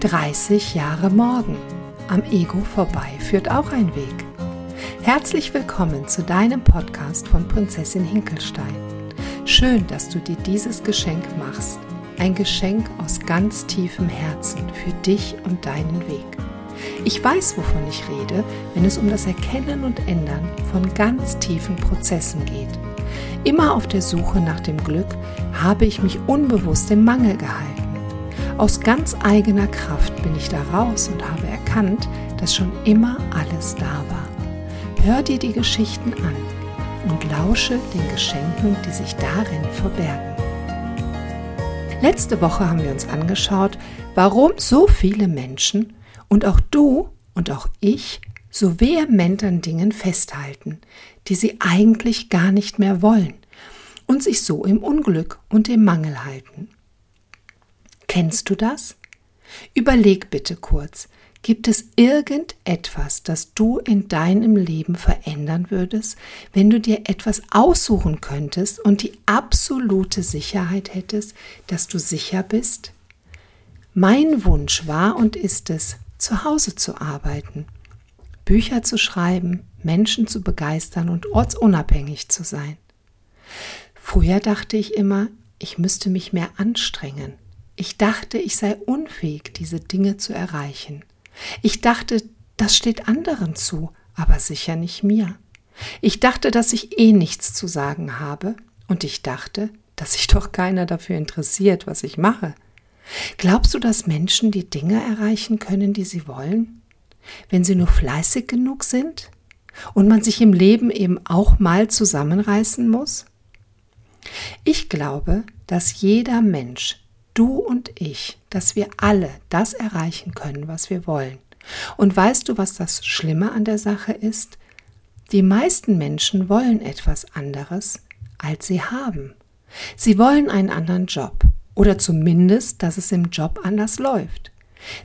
30 Jahre morgen. Am Ego vorbei führt auch ein Weg. Herzlich willkommen zu deinem Podcast von Prinzessin Hinkelstein. Schön, dass du dir dieses Geschenk machst. Ein Geschenk aus ganz tiefem Herzen für dich und deinen Weg. Ich weiß, wovon ich rede, wenn es um das Erkennen und Ändern von ganz tiefen Prozessen geht. Immer auf der Suche nach dem Glück habe ich mich unbewusst im Mangel gehalten. Aus ganz eigener Kraft bin ich da raus und habe erkannt, dass schon immer alles da war. Hör dir die Geschichten an und lausche den Geschenken, die sich darin verbergen. Letzte Woche haben wir uns angeschaut, warum so viele Menschen und auch du und auch ich so vehement an Dingen festhalten, die sie eigentlich gar nicht mehr wollen und sich so im Unglück und im Mangel halten. Kennst du das? Überleg bitte kurz, gibt es irgendetwas, das du in deinem Leben verändern würdest, wenn du dir etwas aussuchen könntest und die absolute Sicherheit hättest, dass du sicher bist? Mein Wunsch war und ist es, zu Hause zu arbeiten, Bücher zu schreiben, Menschen zu begeistern und ortsunabhängig zu sein. Früher dachte ich immer, ich müsste mich mehr anstrengen, ich dachte, ich sei unfähig, diese Dinge zu erreichen. Ich dachte, das steht anderen zu, aber sicher nicht mir. Ich dachte, dass ich eh nichts zu sagen habe, und ich dachte, dass sich doch keiner dafür interessiert, was ich mache. Glaubst du, dass Menschen die Dinge erreichen können, die sie wollen? Wenn sie nur fleißig genug sind? Und man sich im Leben eben auch mal zusammenreißen muss? Ich glaube, dass jeder Mensch du und ich, dass wir alle das erreichen können, was wir wollen. Und weißt du, was das Schlimme an der Sache ist? Die meisten Menschen wollen etwas anderes, als sie haben. Sie wollen einen anderen Job oder zumindest, dass es im Job anders läuft.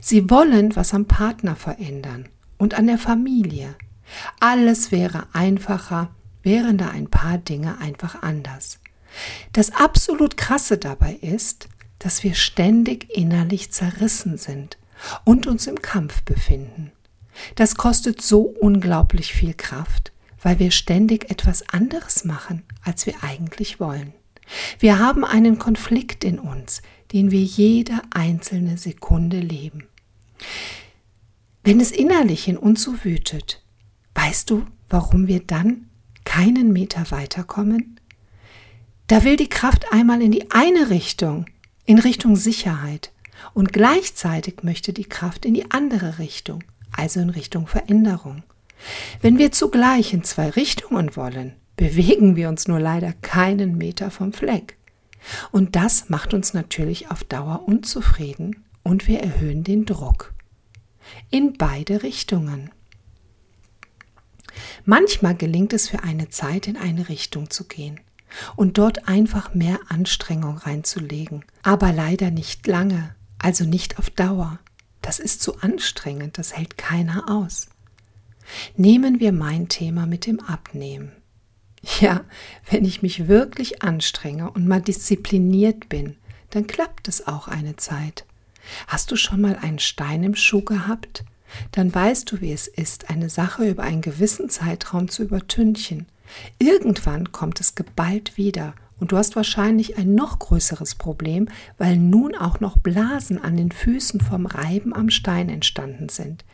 Sie wollen was am Partner verändern und an der Familie. Alles wäre einfacher, wären da ein paar Dinge einfach anders. Das absolut Krasse dabei ist, dass wir ständig innerlich zerrissen sind und uns im Kampf befinden. Das kostet so unglaublich viel Kraft, weil wir ständig etwas anderes machen, als wir eigentlich wollen. Wir haben einen Konflikt in uns, den wir jede einzelne Sekunde leben. Wenn es innerlich in uns so wütet, weißt du, warum wir dann keinen Meter weiterkommen? Da will die Kraft einmal in die eine Richtung in Richtung Sicherheit und gleichzeitig möchte die Kraft in die andere Richtung, also in Richtung Veränderung. Wenn wir zugleich in zwei Richtungen wollen, bewegen wir uns nur leider keinen Meter vom Fleck. Und das macht uns natürlich auf Dauer unzufrieden und wir erhöhen den Druck. In beide Richtungen. Manchmal gelingt es für eine Zeit in eine Richtung zu gehen und dort einfach mehr Anstrengung reinzulegen. Aber leider nicht lange, also nicht auf Dauer. Das ist zu anstrengend, das hält keiner aus. Nehmen wir mein Thema mit dem Abnehmen. Ja, wenn ich mich wirklich anstrenge und mal diszipliniert bin, dann klappt es auch eine Zeit. Hast du schon mal einen Stein im Schuh gehabt? Dann weißt du, wie es ist, eine Sache über einen gewissen Zeitraum zu übertünchen Irgendwann kommt es geballt wieder und du hast wahrscheinlich ein noch größeres Problem, weil nun auch noch Blasen an den Füßen vom Reiben am Stein entstanden sind.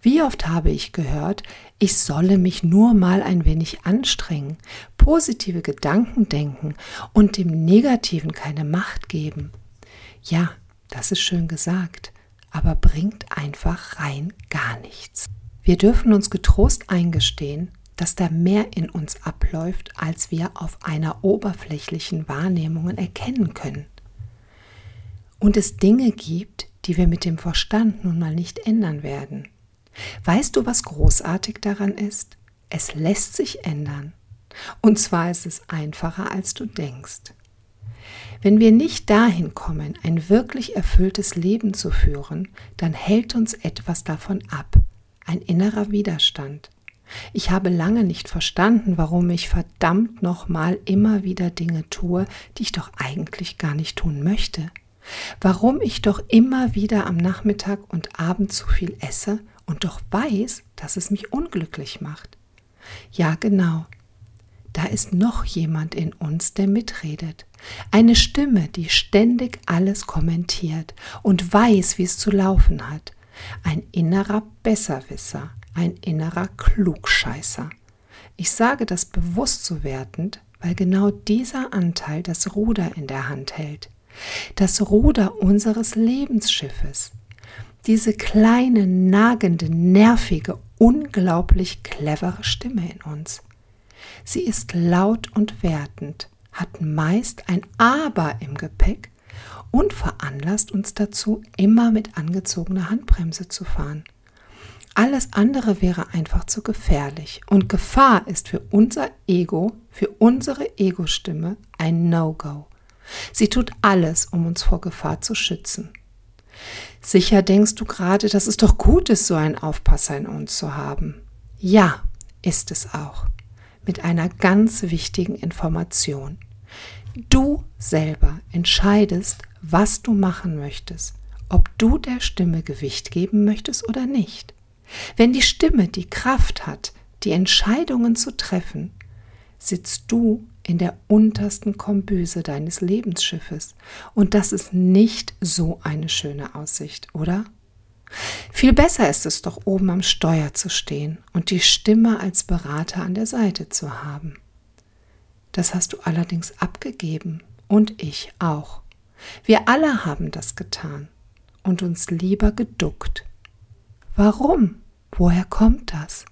Wie oft habe ich gehört, ich solle mich nur mal ein wenig anstrengen, positive Gedanken denken und dem Negativen keine Macht geben. Ja, das ist schön gesagt, aber bringt einfach rein gar nichts. Wir dürfen uns getrost eingestehen, dass da mehr in uns abläuft, als wir auf einer oberflächlichen Wahrnehmung erkennen können. Und es Dinge gibt, die wir mit dem Verstand nun mal nicht ändern werden. Weißt du, was großartig daran ist? Es lässt sich ändern. Und zwar ist es einfacher, als du denkst. Wenn wir nicht dahin kommen, ein wirklich erfülltes Leben zu führen, dann hält uns etwas davon ab, ein innerer Widerstand. Ich habe lange nicht verstanden, warum ich verdammt nochmal immer wieder Dinge tue, die ich doch eigentlich gar nicht tun möchte. Warum ich doch immer wieder am Nachmittag und Abend zu viel esse und doch weiß, dass es mich unglücklich macht. Ja, genau. Da ist noch jemand in uns, der mitredet. Eine Stimme, die ständig alles kommentiert und weiß, wie es zu laufen hat. Ein innerer Besserwisser, ein innerer Klugscheißer. Ich sage das bewusst so wertend, weil genau dieser Anteil das Ruder in der Hand hält. Das Ruder unseres Lebensschiffes. Diese kleine, nagende, nervige, unglaublich clevere Stimme in uns. Sie ist laut und wertend, hat meist ein Aber im Gepäck und veranlasst uns dazu, immer mit angezogener Handbremse zu fahren. Alles andere wäre einfach zu gefährlich und Gefahr ist für unser Ego, für unsere Ego-Stimme ein No-Go. Sie tut alles, um uns vor Gefahr zu schützen. Sicher denkst du gerade, dass es doch gut ist, so einen Aufpasser in uns zu haben. Ja, ist es auch. Mit einer ganz wichtigen Information. Du selber entscheidest, was du machen möchtest, ob du der Stimme Gewicht geben möchtest oder nicht. Wenn die Stimme die Kraft hat, die Entscheidungen zu treffen, sitzt du in der untersten Kombüse deines Lebensschiffes. Und das ist nicht so eine schöne Aussicht, oder? Viel besser ist es doch oben am Steuer zu stehen und die Stimme als Berater an der Seite zu haben. Das hast du allerdings abgegeben und ich auch. Wir alle haben das getan und uns lieber geduckt. Warum? Woher kommt das?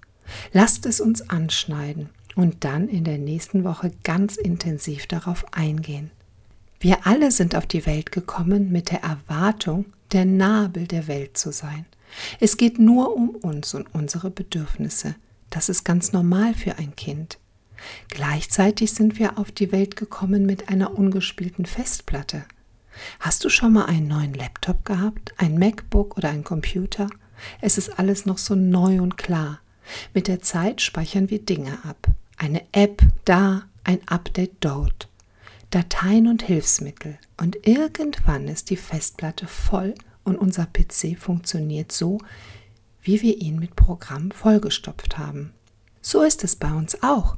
Lasst es uns anschneiden und dann in der nächsten Woche ganz intensiv darauf eingehen. Wir alle sind auf die Welt gekommen mit der Erwartung, der Nabel der Welt zu sein. Es geht nur um uns und unsere Bedürfnisse. Das ist ganz normal für ein Kind. Gleichzeitig sind wir auf die Welt gekommen mit einer ungespielten Festplatte. Hast du schon mal einen neuen Laptop gehabt, ein MacBook oder ein Computer? Es ist alles noch so neu und klar. Mit der Zeit speichern wir Dinge ab. Eine App da, ein Update dort. Dateien und Hilfsmittel. Und irgendwann ist die Festplatte voll und unser PC funktioniert so, wie wir ihn mit Programm vollgestopft haben. So ist es bei uns auch.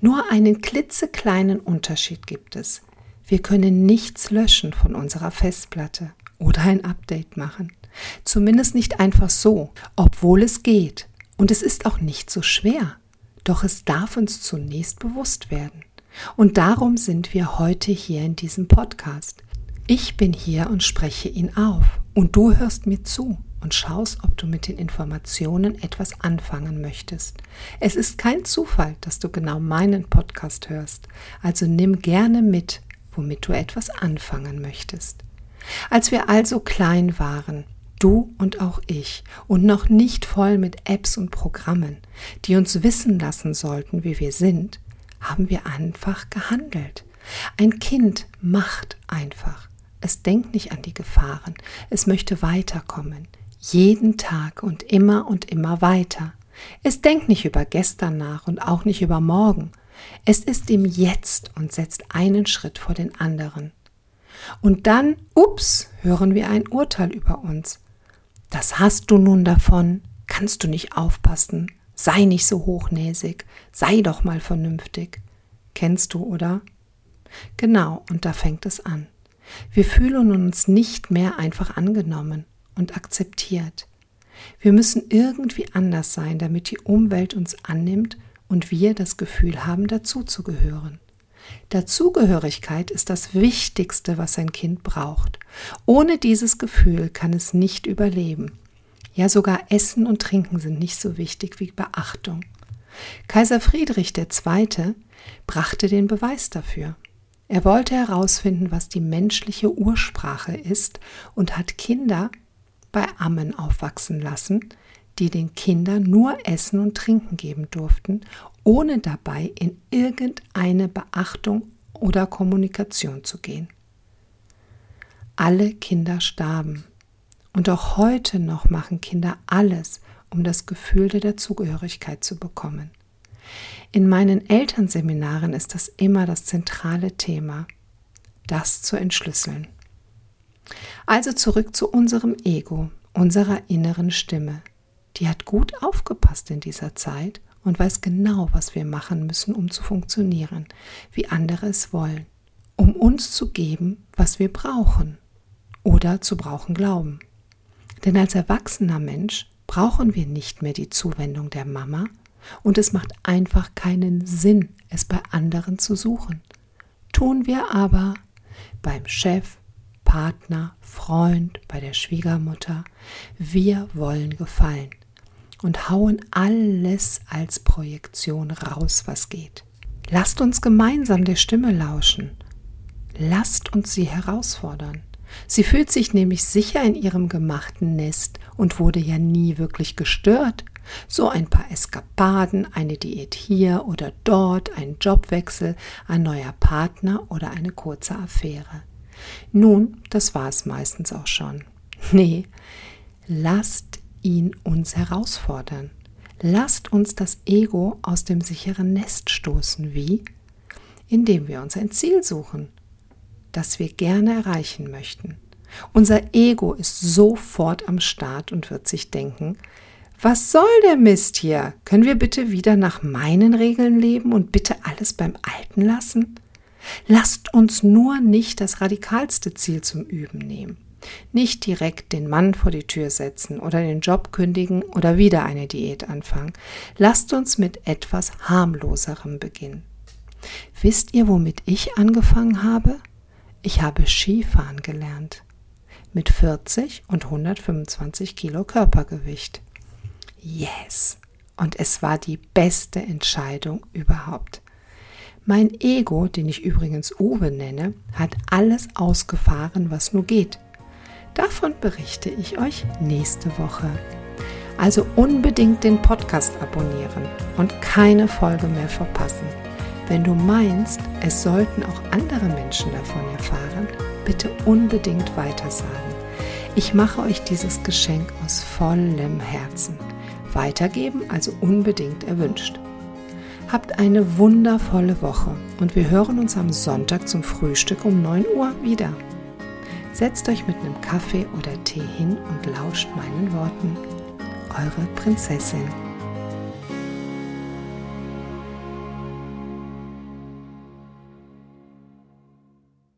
Nur einen klitzekleinen Unterschied gibt es. Wir können nichts löschen von unserer Festplatte oder ein Update machen. Zumindest nicht einfach so, obwohl es geht. Und es ist auch nicht so schwer. Doch es darf uns zunächst bewusst werden. Und darum sind wir heute hier in diesem Podcast. Ich bin hier und spreche ihn auf. Und du hörst mir zu und schaust, ob du mit den Informationen etwas anfangen möchtest. Es ist kein Zufall, dass du genau meinen Podcast hörst. Also nimm gerne mit, womit du etwas anfangen möchtest. Als wir also klein waren, du und auch ich, und noch nicht voll mit Apps und Programmen, die uns wissen lassen sollten, wie wir sind, haben wir einfach gehandelt. Ein Kind macht einfach. Es denkt nicht an die Gefahren, es möchte weiterkommen, jeden Tag und immer und immer weiter. Es denkt nicht über gestern nach und auch nicht über morgen. Es ist im Jetzt und setzt einen Schritt vor den anderen. Und dann, ups, hören wir ein Urteil über uns. Das hast du nun davon, kannst du nicht aufpassen, sei nicht so hochnäsig, sei doch mal vernünftig. Kennst du, oder? Genau, und da fängt es an. Wir fühlen uns nicht mehr einfach angenommen und akzeptiert. Wir müssen irgendwie anders sein, damit die Umwelt uns annimmt und wir das Gefühl haben, dazuzugehören. Dazugehörigkeit ist das Wichtigste, was ein Kind braucht. Ohne dieses Gefühl kann es nicht überleben. Ja, sogar Essen und Trinken sind nicht so wichtig wie Beachtung. Kaiser Friedrich II. brachte den Beweis dafür. Er wollte herausfinden, was die menschliche Ursprache ist und hat Kinder bei Ammen aufwachsen lassen, die den Kindern nur Essen und Trinken geben durften, ohne dabei in irgendeine Beachtung oder Kommunikation zu gehen. Alle Kinder starben. Und auch heute noch machen Kinder alles, um das Gefühl der Dazugehörigkeit zu bekommen. In meinen Elternseminaren ist das immer das zentrale Thema, das zu entschlüsseln. Also zurück zu unserem Ego, unserer inneren Stimme. Die hat gut aufgepasst in dieser Zeit und weiß genau, was wir machen müssen, um zu funktionieren, wie andere es wollen, um uns zu geben, was wir brauchen oder zu brauchen glauben. Denn als erwachsener Mensch brauchen wir nicht mehr die Zuwendung der Mama und es macht einfach keinen Sinn, es bei anderen zu suchen. Tun wir aber beim Chef, Partner, Freund, bei der Schwiegermutter. Wir wollen gefallen und hauen alles als Projektion raus, was geht. Lasst uns gemeinsam der Stimme lauschen. Lasst uns sie herausfordern. Sie fühlt sich nämlich sicher in ihrem gemachten Nest und wurde ja nie wirklich gestört. So ein paar Eskapaden, eine Diät hier oder dort, ein Jobwechsel, ein neuer Partner oder eine kurze Affäre. Nun, das war es meistens auch schon. Nee, lasst ihn uns herausfordern. Lasst uns das Ego aus dem sicheren Nest stoßen. Wie? Indem wir uns ein Ziel suchen, das wir gerne erreichen möchten. Unser Ego ist sofort am Start und wird sich denken, was soll der Mist hier? Können wir bitte wieder nach meinen Regeln leben und bitte alles beim Alten lassen? Lasst uns nur nicht das radikalste Ziel zum Üben nehmen. Nicht direkt den Mann vor die Tür setzen oder den Job kündigen oder wieder eine Diät anfangen. Lasst uns mit etwas harmloserem beginnen. Wisst ihr, womit ich angefangen habe? Ich habe Skifahren gelernt. Mit 40 und 125 Kilo Körpergewicht. Yes! Und es war die beste Entscheidung überhaupt. Mein Ego, den ich übrigens Uwe nenne, hat alles ausgefahren, was nur geht. Davon berichte ich euch nächste Woche. Also unbedingt den Podcast abonnieren und keine Folge mehr verpassen. Wenn du meinst, es sollten auch andere Menschen davon erfahren, bitte unbedingt weitersagen. Ich mache euch dieses Geschenk aus vollem Herzen. Weitergeben also unbedingt erwünscht. Habt eine wundervolle Woche und wir hören uns am Sonntag zum Frühstück um 9 Uhr wieder. Setzt euch mit einem Kaffee oder Tee hin und lauscht meinen Worten. Eure Prinzessin.